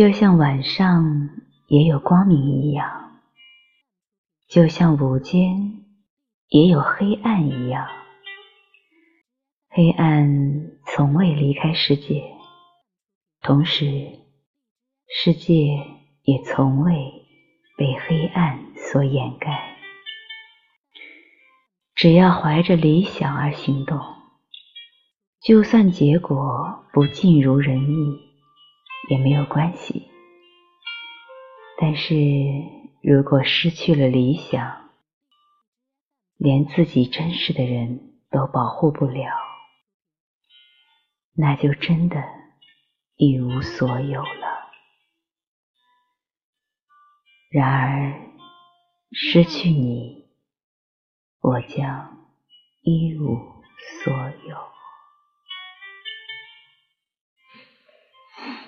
就像晚上也有光明一样，就像午间也有黑暗一样。黑暗从未离开世界，同时，世界也从未被黑暗所掩盖。只要怀着理想而行动，就算结果不尽如人意。也没有关系，但是如果失去了理想，连自己真实的人都保护不了，那就真的一无所有了。然而，失去你，我将一无。